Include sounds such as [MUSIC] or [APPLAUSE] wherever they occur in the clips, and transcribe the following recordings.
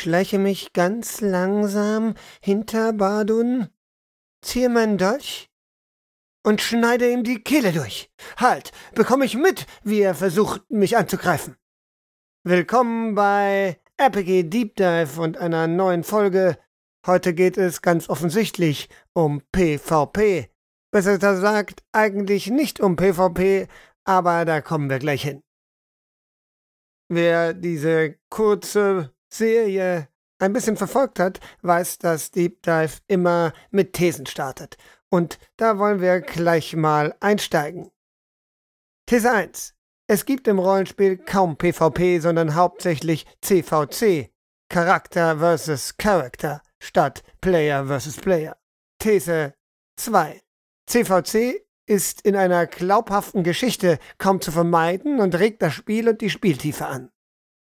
Ich schleiche mich ganz langsam hinter Badun, ziehe meinen Dolch und schneide ihm die Kehle durch. Halt, bekomme ich mit, wie er versucht, mich anzugreifen. Willkommen bei RPG Deep Dive und einer neuen Folge. Heute geht es ganz offensichtlich um PvP. Besser gesagt, eigentlich nicht um PvP, aber da kommen wir gleich hin. Wer diese kurze Serie ein bisschen verfolgt hat, weiß, dass Deep Dive immer mit Thesen startet. Und da wollen wir gleich mal einsteigen. These 1. Es gibt im Rollenspiel kaum PvP, sondern hauptsächlich CVC, Charakter versus Character, statt Player versus Player. These 2. CVC ist in einer glaubhaften Geschichte kaum zu vermeiden und regt das Spiel und die Spieltiefe an.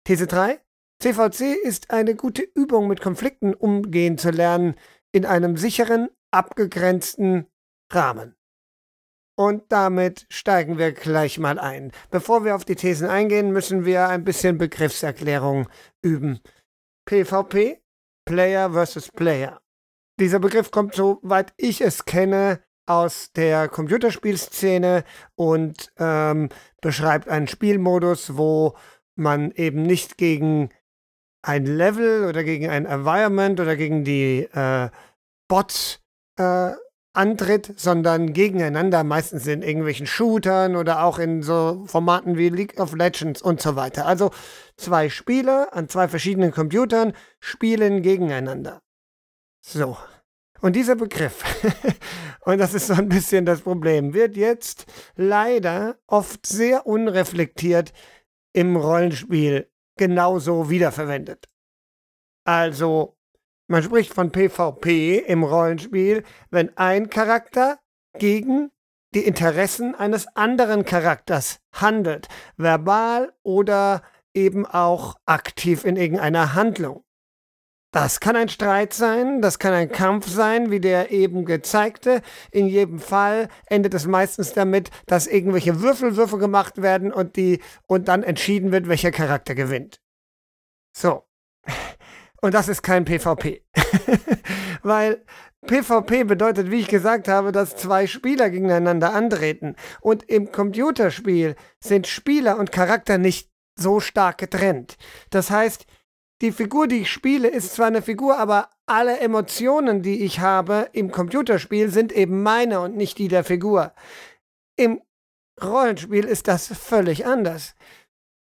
These 3. CVC ist eine gute Übung, mit Konflikten umgehen zu lernen, in einem sicheren, abgegrenzten Rahmen. Und damit steigen wir gleich mal ein. Bevor wir auf die Thesen eingehen, müssen wir ein bisschen Begriffserklärung üben. PvP, Player versus Player. Dieser Begriff kommt, soweit ich es kenne, aus der Computerspielszene und ähm, beschreibt einen Spielmodus, wo man eben nicht gegen ein Level oder gegen ein Environment oder gegen die äh, Bots äh, antritt, sondern gegeneinander, meistens in irgendwelchen Shootern oder auch in so Formaten wie League of Legends und so weiter. Also zwei Spieler an zwei verschiedenen Computern spielen gegeneinander. So. Und dieser Begriff, [LAUGHS] und das ist so ein bisschen das Problem, wird jetzt leider oft sehr unreflektiert im Rollenspiel genauso wiederverwendet. Also man spricht von PvP im Rollenspiel, wenn ein Charakter gegen die Interessen eines anderen Charakters handelt, verbal oder eben auch aktiv in irgendeiner Handlung. Das kann ein Streit sein, das kann ein Kampf sein, wie der eben gezeigte. In jedem Fall endet es meistens damit, dass irgendwelche Würfelwürfe gemacht werden und die und dann entschieden wird, welcher Charakter gewinnt. So. Und das ist kein PvP. [LAUGHS] Weil PvP bedeutet, wie ich gesagt habe, dass zwei Spieler gegeneinander antreten. Und im Computerspiel sind Spieler und Charakter nicht so stark getrennt. Das heißt, die Figur, die ich spiele, ist zwar eine Figur, aber alle Emotionen, die ich habe im Computerspiel, sind eben meine und nicht die der Figur. Im Rollenspiel ist das völlig anders.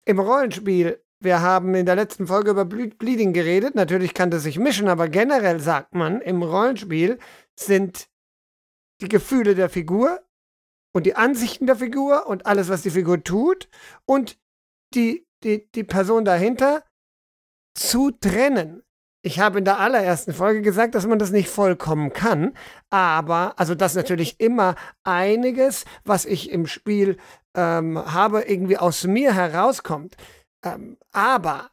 Im Rollenspiel wir haben in der letzten Folge über Bleeding geredet. Natürlich kann das sich mischen, aber generell sagt man, im Rollenspiel sind die Gefühle der Figur und die Ansichten der Figur und alles, was die Figur tut und die, die, die Person dahinter zu trennen. Ich habe in der allerersten Folge gesagt, dass man das nicht vollkommen kann, aber, also dass natürlich immer einiges, was ich im Spiel ähm, habe, irgendwie aus mir herauskommt. Ähm, aber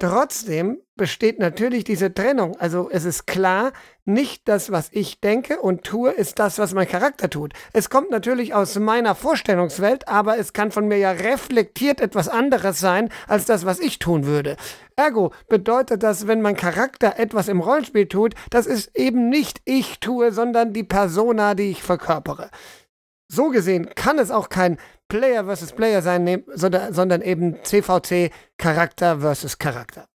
trotzdem besteht natürlich diese Trennung. Also es ist klar, nicht das, was ich denke und tue, ist das, was mein Charakter tut. Es kommt natürlich aus meiner Vorstellungswelt, aber es kann von mir ja reflektiert etwas anderes sein, als das, was ich tun würde. Ergo bedeutet das, wenn mein Charakter etwas im Rollenspiel tut, das ist eben nicht ich tue, sondern die Persona, die ich verkörpere. So gesehen kann es auch kein Player versus Player sein, sondern, sondern eben CVC Charakter versus Charakter.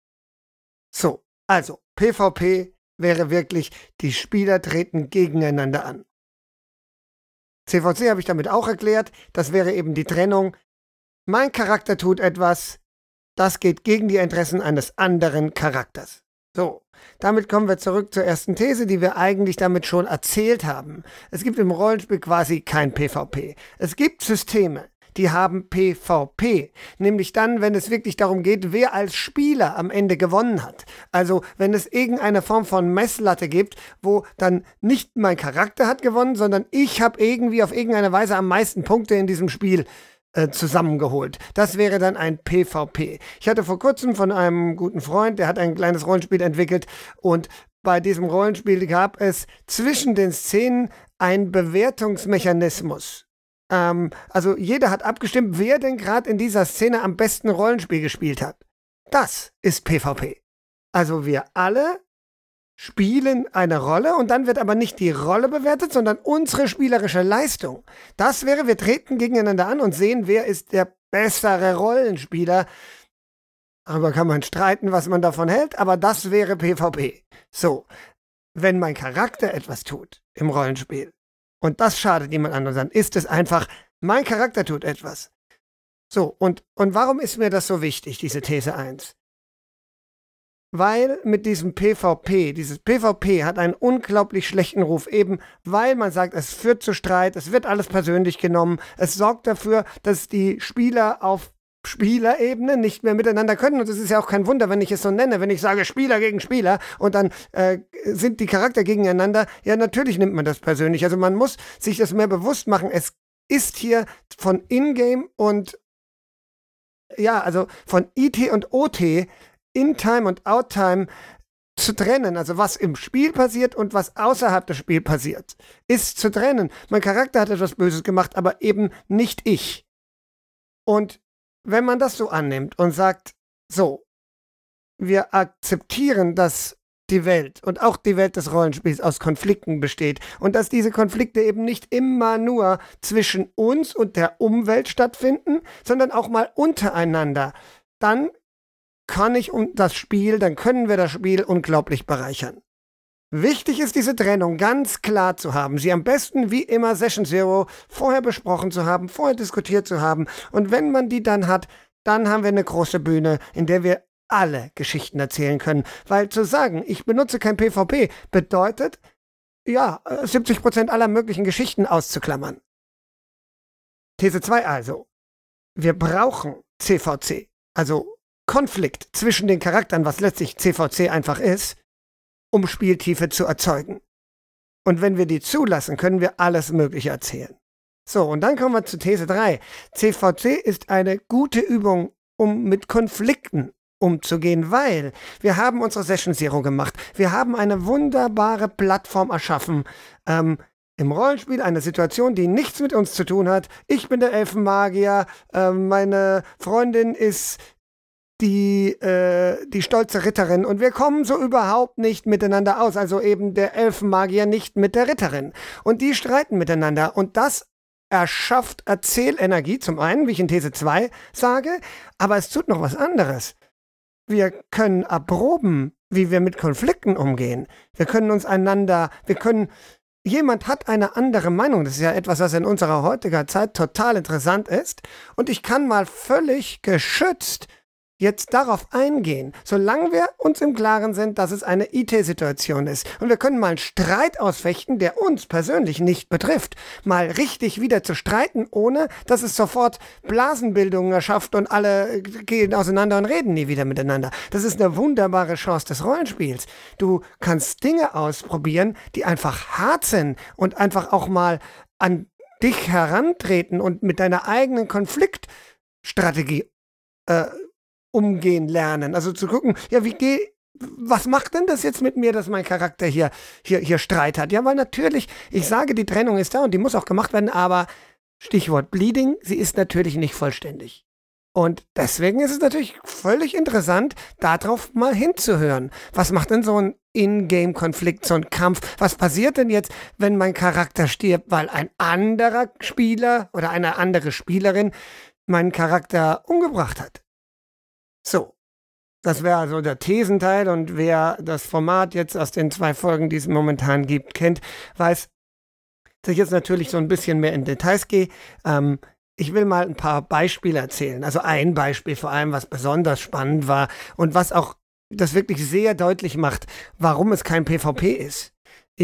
So, also PvP wäre wirklich, die Spieler treten gegeneinander an. CVC habe ich damit auch erklärt, das wäre eben die Trennung. Mein Charakter tut etwas, das geht gegen die Interessen eines anderen Charakters. So, damit kommen wir zurück zur ersten These, die wir eigentlich damit schon erzählt haben. Es gibt im Rollenspiel quasi kein PvP. Es gibt Systeme, die haben PvP. Nämlich dann, wenn es wirklich darum geht, wer als Spieler am Ende gewonnen hat. Also wenn es irgendeine Form von Messlatte gibt, wo dann nicht mein Charakter hat gewonnen, sondern ich habe irgendwie auf irgendeine Weise am meisten Punkte in diesem Spiel äh, zusammengeholt. Das wäre dann ein PvP. Ich hatte vor kurzem von einem guten Freund, der hat ein kleines Rollenspiel entwickelt und bei diesem Rollenspiel gab es zwischen den Szenen einen Bewertungsmechanismus. Ähm, also jeder hat abgestimmt, wer denn gerade in dieser Szene am besten Rollenspiel gespielt hat. Das ist PvP. Also wir alle spielen eine Rolle und dann wird aber nicht die Rolle bewertet, sondern unsere spielerische Leistung. Das wäre, wir treten gegeneinander an und sehen, wer ist der bessere Rollenspieler. Darüber kann man streiten, was man davon hält, aber das wäre PvP. So, wenn mein Charakter etwas tut im Rollenspiel und das schadet jemand anderem, dann ist es einfach, mein Charakter tut etwas. So, und, und warum ist mir das so wichtig, diese These 1? Weil mit diesem PvP, dieses PvP hat einen unglaublich schlechten Ruf, eben weil man sagt, es führt zu Streit, es wird alles persönlich genommen, es sorgt dafür, dass die Spieler auf Spielerebene nicht mehr miteinander können. Und es ist ja auch kein Wunder, wenn ich es so nenne, wenn ich sage Spieler gegen Spieler und dann äh, sind die Charakter gegeneinander. Ja, natürlich nimmt man das persönlich. Also man muss sich das mehr bewusst machen. Es ist hier von Ingame und ja, also von IT und OT in-Time und Out-Time zu trennen, also was im Spiel passiert und was außerhalb des Spiels passiert, ist zu trennen. Mein Charakter hat etwas Böses gemacht, aber eben nicht ich. Und wenn man das so annimmt und sagt, so, wir akzeptieren, dass die Welt und auch die Welt des Rollenspiels aus Konflikten besteht und dass diese Konflikte eben nicht immer nur zwischen uns und der Umwelt stattfinden, sondern auch mal untereinander, dann kann ich das Spiel, dann können wir das Spiel unglaublich bereichern. Wichtig ist diese Trennung ganz klar zu haben, sie am besten wie immer Session Zero vorher besprochen zu haben, vorher diskutiert zu haben und wenn man die dann hat, dann haben wir eine große Bühne, in der wir alle Geschichten erzählen können, weil zu sagen, ich benutze kein PvP bedeutet, ja, 70% aller möglichen Geschichten auszuklammern. These 2 also. Wir brauchen CVC, also Konflikt zwischen den Charakteren, was letztlich CVC einfach ist, um Spieltiefe zu erzeugen. Und wenn wir die zulassen, können wir alles Mögliche erzählen. So, und dann kommen wir zu These 3. CVC ist eine gute Übung, um mit Konflikten umzugehen, weil wir haben unsere Session Zero gemacht. Wir haben eine wunderbare Plattform erschaffen. Ähm, im Rollenspiel eine Situation, die nichts mit uns zu tun hat. Ich bin der Elfenmagier, äh, meine Freundin ist die, äh, die stolze Ritterin und wir kommen so überhaupt nicht miteinander aus. Also eben der Elfenmagier nicht mit der Ritterin. Und die streiten miteinander und das erschafft Erzählenergie, zum einen, wie ich in These 2 sage, aber es tut noch was anderes. Wir können erproben, wie wir mit Konflikten umgehen. Wir können uns einander, wir können jemand hat eine andere Meinung. Das ist ja etwas, was in unserer heutiger Zeit total interessant ist. Und ich kann mal völlig geschützt jetzt darauf eingehen, solange wir uns im Klaren sind, dass es eine IT-Situation ist. Und wir können mal einen Streit ausfechten, der uns persönlich nicht betrifft. Mal richtig wieder zu streiten, ohne dass es sofort Blasenbildungen erschafft und alle gehen auseinander und reden nie wieder miteinander. Das ist eine wunderbare Chance des Rollenspiels. Du kannst Dinge ausprobieren, die einfach hart sind und einfach auch mal an dich herantreten und mit deiner eigenen Konfliktstrategie äh, umgehen lernen. Also zu gucken, ja, wie gehe was macht denn das jetzt mit mir, dass mein Charakter hier, hier, hier Streit hat? Ja, weil natürlich, ich sage, die Trennung ist da und die muss auch gemacht werden, aber Stichwort Bleeding, sie ist natürlich nicht vollständig. Und deswegen ist es natürlich völlig interessant, darauf mal hinzuhören. Was macht denn so ein Ingame-Konflikt, so ein Kampf? Was passiert denn jetzt, wenn mein Charakter stirbt, weil ein anderer Spieler oder eine andere Spielerin meinen Charakter umgebracht hat? So. Das wäre also der Thesenteil und wer das Format jetzt aus den zwei Folgen, die es momentan gibt, kennt, weiß, dass ich jetzt natürlich so ein bisschen mehr in Details gehe. Ähm, ich will mal ein paar Beispiele erzählen. Also ein Beispiel vor allem, was besonders spannend war und was auch das wirklich sehr deutlich macht, warum es kein PvP ist.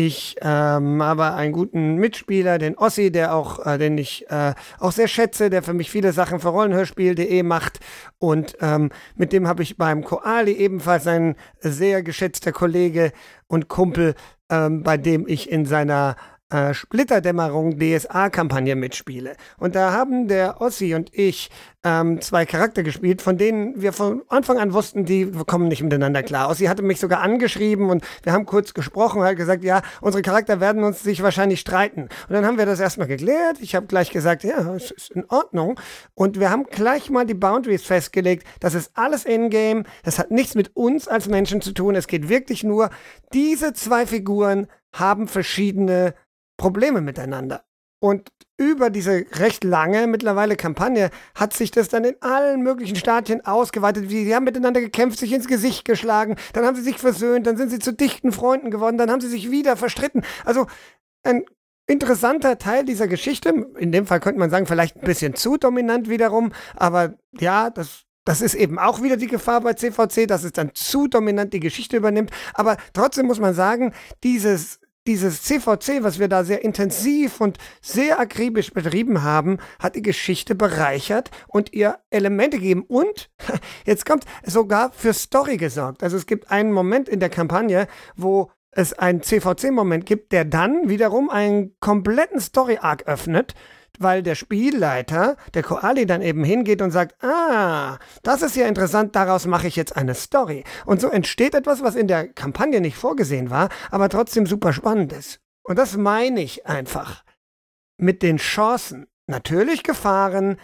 Ich ähm, habe einen guten Mitspieler, den Ossi, der auch, äh, den ich äh, auch sehr schätze, der für mich viele Sachen für Rollenhörspiel.de macht. Und ähm, mit dem habe ich beim Koali ebenfalls ein sehr geschätzter Kollege und Kumpel, ähm, bei dem ich in seiner äh, Splitterdämmerung DSA-Kampagne mitspiele. Und da haben der Ossi und ich ähm, zwei Charakter gespielt, von denen wir von Anfang an wussten, die kommen nicht miteinander klar. Ossi hatte mich sogar angeschrieben und wir haben kurz gesprochen hat gesagt, ja, unsere Charakter werden uns sich wahrscheinlich streiten. Und dann haben wir das erstmal geklärt. Ich habe gleich gesagt, ja, es ist in Ordnung. Und wir haben gleich mal die Boundaries festgelegt. Das ist alles in-game. Das hat nichts mit uns als Menschen zu tun. Es geht wirklich nur, diese zwei Figuren haben verschiedene Probleme miteinander. Und über diese recht lange mittlerweile Kampagne hat sich das dann in allen möglichen Stadien ausgeweitet. Sie haben miteinander gekämpft, sich ins Gesicht geschlagen, dann haben sie sich versöhnt, dann sind sie zu dichten Freunden geworden, dann haben sie sich wieder verstritten. Also ein interessanter Teil dieser Geschichte. In dem Fall könnte man sagen, vielleicht ein bisschen zu dominant wiederum, aber ja, das das ist eben auch wieder die Gefahr bei CVC, dass es dann zu dominant die Geschichte übernimmt. Aber trotzdem muss man sagen, dieses dieses CVC, was wir da sehr intensiv und sehr akribisch betrieben haben, hat die Geschichte bereichert und ihr Elemente gegeben und [LAUGHS] jetzt kommt sogar für Story gesorgt. Also es gibt einen Moment in der Kampagne, wo es einen CVC-Moment gibt, der dann wiederum einen kompletten Story-Arc öffnet weil der Spielleiter, der Koali, dann eben hingeht und sagt, ah, das ist ja interessant, daraus mache ich jetzt eine Story. Und so entsteht etwas, was in der Kampagne nicht vorgesehen war, aber trotzdem super spannend ist. Und das meine ich einfach. Mit den Chancen. Natürlich Gefahren,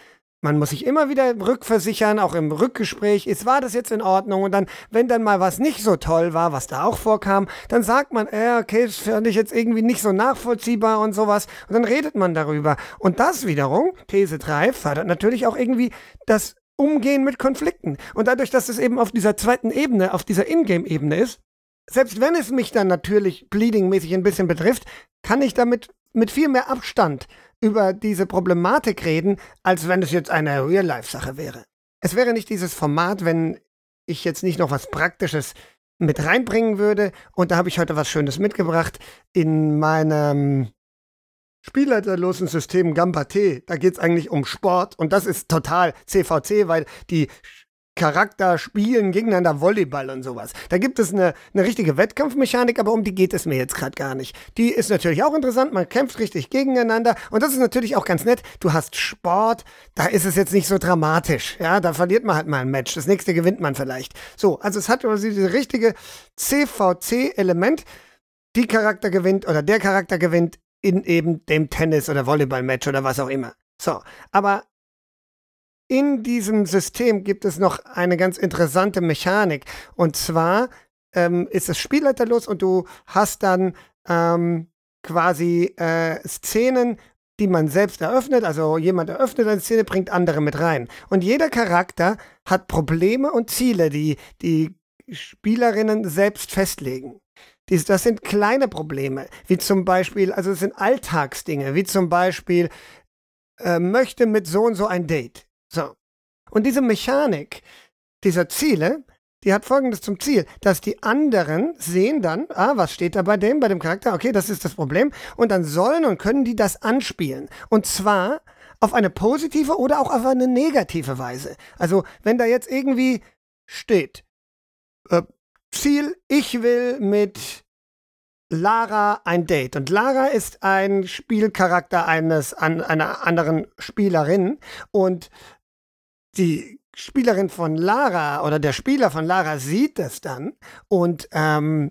man muss sich immer wieder rückversichern, auch im Rückgespräch, ist, war das jetzt in Ordnung? Und dann, wenn dann mal was nicht so toll war, was da auch vorkam, dann sagt man, äh, okay, das fand ich jetzt irgendwie nicht so nachvollziehbar und sowas. Und dann redet man darüber. Und das wiederum, These 3, fördert natürlich auch irgendwie das Umgehen mit Konflikten. Und dadurch, dass es eben auf dieser zweiten Ebene, auf dieser Ingame-Ebene ist, selbst wenn es mich dann natürlich bleeding-mäßig ein bisschen betrifft, kann ich damit mit viel mehr Abstand über diese Problematik reden, als wenn es jetzt eine Real-Life-Sache wäre. Es wäre nicht dieses Format, wenn ich jetzt nicht noch was Praktisches mit reinbringen würde. Und da habe ich heute was Schönes mitgebracht in meinem spielleiterlosen System Gamba T. Da geht es eigentlich um Sport und das ist total CVC, weil die Charakter spielen gegeneinander Volleyball und sowas. Da gibt es eine, eine richtige Wettkampfmechanik, aber um die geht es mir jetzt gerade gar nicht. Die ist natürlich auch interessant, man kämpft richtig gegeneinander und das ist natürlich auch ganz nett. Du hast Sport, da ist es jetzt nicht so dramatisch. Ja, da verliert man halt mal ein Match. Das nächste gewinnt man vielleicht. So, also es hat also diese richtige CVC-Element. Die Charakter gewinnt oder der Charakter gewinnt in eben dem Tennis- oder Volleyball-Match oder was auch immer. So, aber in diesem System gibt es noch eine ganz interessante Mechanik. Und zwar ähm, ist es spielleiterlos und du hast dann ähm, quasi äh, Szenen, die man selbst eröffnet. Also jemand eröffnet eine Szene, bringt andere mit rein. Und jeder Charakter hat Probleme und Ziele, die die Spielerinnen selbst festlegen. Dies, das sind kleine Probleme, wie zum Beispiel, also es sind Alltagsdinge, wie zum Beispiel, äh, möchte mit so und so ein Date. So. Und diese Mechanik dieser Ziele, die hat folgendes zum Ziel, dass die anderen sehen dann, ah, was steht da bei dem, bei dem Charakter, okay, das ist das Problem, und dann sollen und können die das anspielen. Und zwar auf eine positive oder auch auf eine negative Weise. Also, wenn da jetzt irgendwie steht, äh, Ziel, ich will mit Lara ein Date. Und Lara ist ein Spielcharakter eines, an, einer anderen Spielerin. Und die Spielerin von Lara oder der Spieler von Lara sieht das dann und ähm,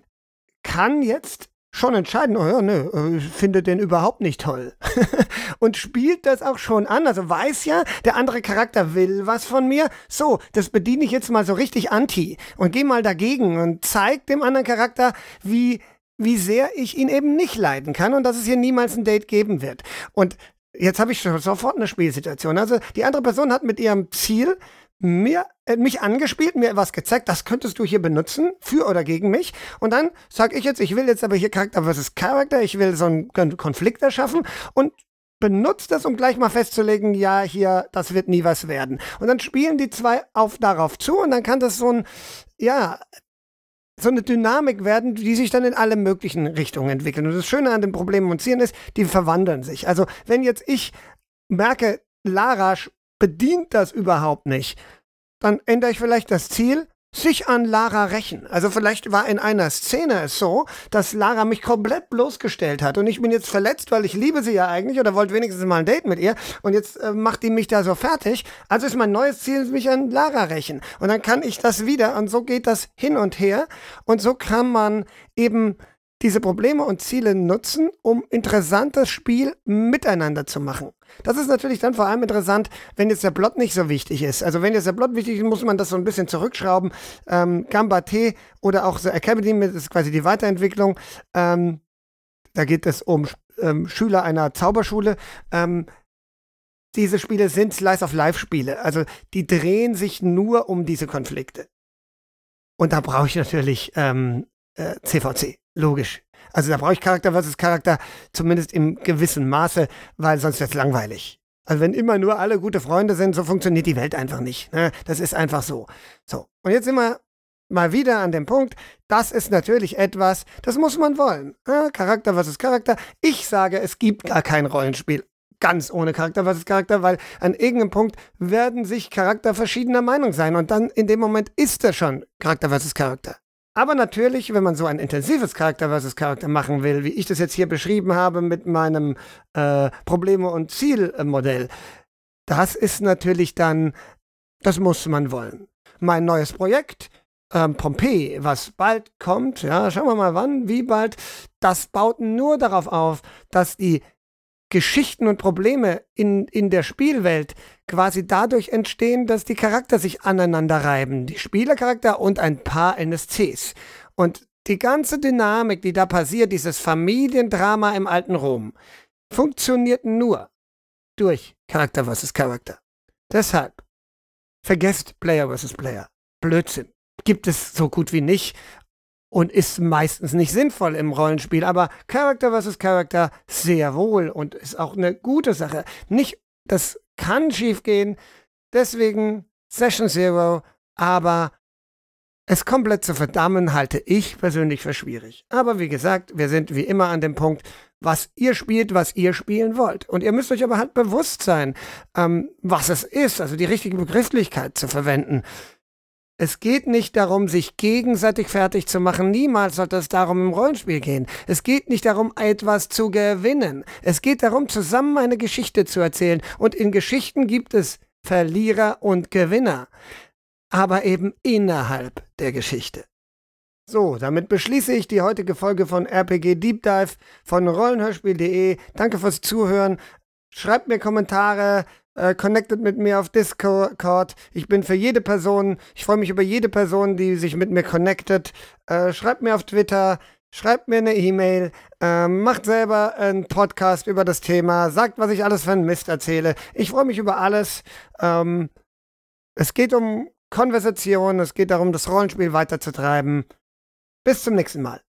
kann jetzt schon entscheiden, oh ja, ne, äh, findet den überhaupt nicht toll. [LAUGHS] und spielt das auch schon an, also weiß ja, der andere Charakter will was von mir. So, das bediene ich jetzt mal so richtig anti und gehe mal dagegen und zeig dem anderen Charakter, wie wie sehr ich ihn eben nicht leiden kann und dass es hier niemals ein Date geben wird. Und Jetzt habe ich sofort eine Spielsituation. Also die andere Person hat mit ihrem Ziel mir, äh, mich angespielt, mir was gezeigt, das könntest du hier benutzen, für oder gegen mich. Und dann sage ich jetzt, ich will jetzt aber hier Charakter versus Charakter, ich will so einen Konflikt erschaffen und benutzt das, um gleich mal festzulegen, ja, hier, das wird nie was werden. Und dann spielen die zwei auf darauf zu und dann kann das so ein, ja, so eine Dynamik werden, die sich dann in alle möglichen Richtungen entwickeln. Und das Schöne an den Problemen und Zielen ist, die verwandeln sich. Also wenn jetzt ich merke, Lara bedient das überhaupt nicht, dann ändere ich vielleicht das Ziel, sich an Lara rächen. Also vielleicht war in einer Szene es so, dass Lara mich komplett bloßgestellt hat und ich bin jetzt verletzt, weil ich liebe sie ja eigentlich oder wollte wenigstens mal ein Date mit ihr und jetzt äh, macht die mich da so fertig. Also ist mein neues Ziel, mich an Lara rächen. Und dann kann ich das wieder und so geht das hin und her und so kann man eben diese Probleme und Ziele nutzen, um interessantes Spiel miteinander zu machen. Das ist natürlich dann vor allem interessant, wenn jetzt der Plot nicht so wichtig ist. Also wenn jetzt der Plot wichtig ist, muss man das so ein bisschen zurückschrauben. Ähm, Gamba T oder auch The Academy, das ist quasi die Weiterentwicklung. Ähm, da geht es um ähm, Schüler einer Zauberschule. Ähm, diese Spiele sind Slice-of-Life-Spiele. Also die drehen sich nur um diese Konflikte. Und da brauche ich natürlich ähm, äh, CVC. Logisch. Also da brauche ich Charakter versus Charakter, zumindest im gewissen Maße, weil sonst wird es langweilig. Also wenn immer nur alle gute Freunde sind, so funktioniert die Welt einfach nicht. Ne? Das ist einfach so. So. Und jetzt sind wir mal wieder an dem Punkt, das ist natürlich etwas, das muss man wollen. Ja, Charakter versus Charakter. Ich sage, es gibt gar kein Rollenspiel ganz ohne Charakter versus Charakter, weil an irgendeinem Punkt werden sich Charakter verschiedener Meinung sein und dann in dem Moment ist er schon Charakter versus Charakter. Aber natürlich, wenn man so ein intensives Charakter versus Charakter machen will, wie ich das jetzt hier beschrieben habe mit meinem äh, Probleme- und Zielmodell, das ist natürlich dann, das muss man wollen. Mein neues Projekt, ähm, Pompeii, was bald kommt, ja, schauen wir mal wann, wie bald, das baut nur darauf auf, dass die Geschichten und Probleme in, in der Spielwelt quasi dadurch entstehen, dass die Charakter sich aneinander reiben. Die Spielercharakter und ein paar NSCs. Und die ganze Dynamik, die da passiert, dieses Familiendrama im alten Rom, funktioniert nur durch Charakter versus Charakter. Deshalb vergesst Player versus Player. Blödsinn. Gibt es so gut wie nicht und ist meistens nicht sinnvoll im Rollenspiel, aber Character versus Character sehr wohl und ist auch eine gute Sache. Nicht, das kann schiefgehen, deswegen Session Zero, aber es komplett zu verdammen, halte ich persönlich für schwierig. Aber wie gesagt, wir sind wie immer an dem Punkt, was ihr spielt, was ihr spielen wollt. Und ihr müsst euch aber halt bewusst sein, ähm, was es ist, also die richtige Begrifflichkeit zu verwenden. Es geht nicht darum, sich gegenseitig fertig zu machen. Niemals sollte es darum im Rollenspiel gehen. Es geht nicht darum, etwas zu gewinnen. Es geht darum, zusammen eine Geschichte zu erzählen. Und in Geschichten gibt es Verlierer und Gewinner. Aber eben innerhalb der Geschichte. So, damit beschließe ich die heutige Folge von RPG Deep Dive von rollenhörspiel.de. Danke fürs Zuhören. Schreibt mir Kommentare, äh, connected mit mir auf Discord. Ich bin für jede Person, ich freue mich über jede Person, die sich mit mir connectet. Äh, schreibt mir auf Twitter, schreibt mir eine E-Mail, äh, macht selber einen Podcast über das Thema, sagt, was ich alles für einen Mist erzähle. Ich freue mich über alles. Ähm, es geht um Konversation, es geht darum, das Rollenspiel weiterzutreiben. Bis zum nächsten Mal.